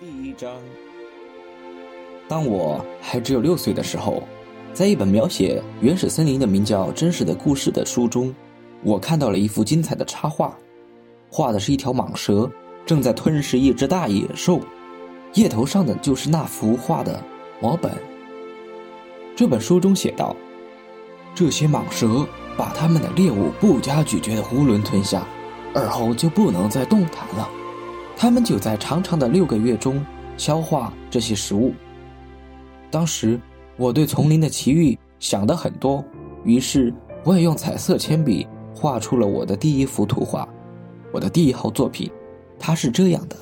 第一章。当我还只有六岁的时候，在一本描写原始森林的名叫《真实的故事》的书中，我看到了一幅精彩的插画，画的是一条蟒蛇正在吞噬一只大野兽，页头上的就是那幅画的摹本。这本书中写道：这些蟒蛇把它们的猎物不加咀嚼的囫囵吞下，而后就不能再动弹了。它们就在长长的六个月中消化这些食物。当时我对丛林的奇遇想的很多，于是我也用彩色铅笔画出了我的第一幅图画，我的第一号作品。它是这样的：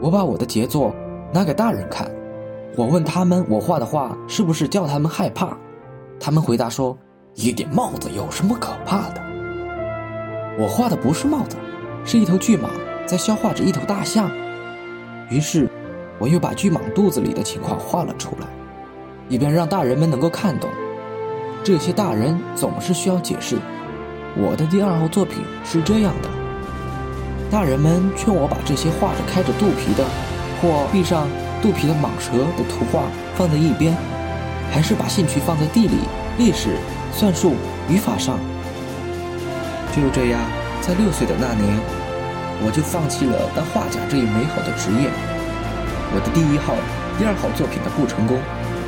我把我的杰作拿给大人看，我问他们我画的画是不是叫他们害怕，他们回答说：“一顶帽子有什么可怕的？”我画的不是帽子，是一头巨蟒在消化着一头大象。于是，我又把巨蟒肚子里的情况画了出来。以便让大人们能够看懂，这些大人总是需要解释。我的第二号作品是这样的：大人们劝我把这些画着开着肚皮的或闭上肚皮的蟒蛇的图画放在一边，还是把兴趣放在地理、历史、算术、语法上。就这样，在六岁的那年，我就放弃了当画家这一美好的职业。我的第一号、第二号作品的不成功。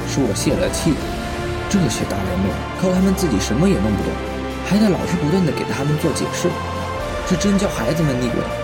使我泄了气。这些大人物靠他们自己什么也弄不懂，还得老是不断的给他们做解释，这真叫孩子们腻味。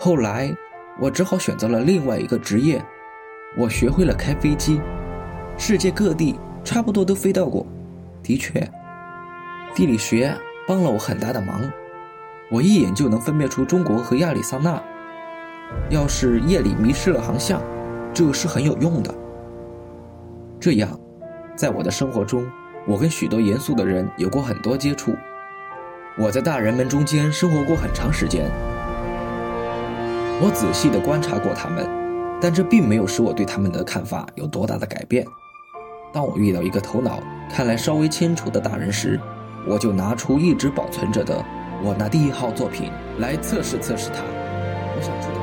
后来，我只好选择了另外一个职业。我学会了开飞机，世界各地差不多都飞到过。的确，地理学帮了我很大的忙，我一眼就能分辨出中国和亚利桑那。要是夜里迷失了航向，这是很有用的。这样，在我的生活中，我跟许多严肃的人有过很多接触。我在大人们中间生活过很长时间。我仔细地观察过他们，但这并没有使我对他们的看法有多大的改变。当我遇到一个头脑看来稍微清楚的大人时，我就拿出一直保存着的我那第一号作品来测试测试他。我想知道。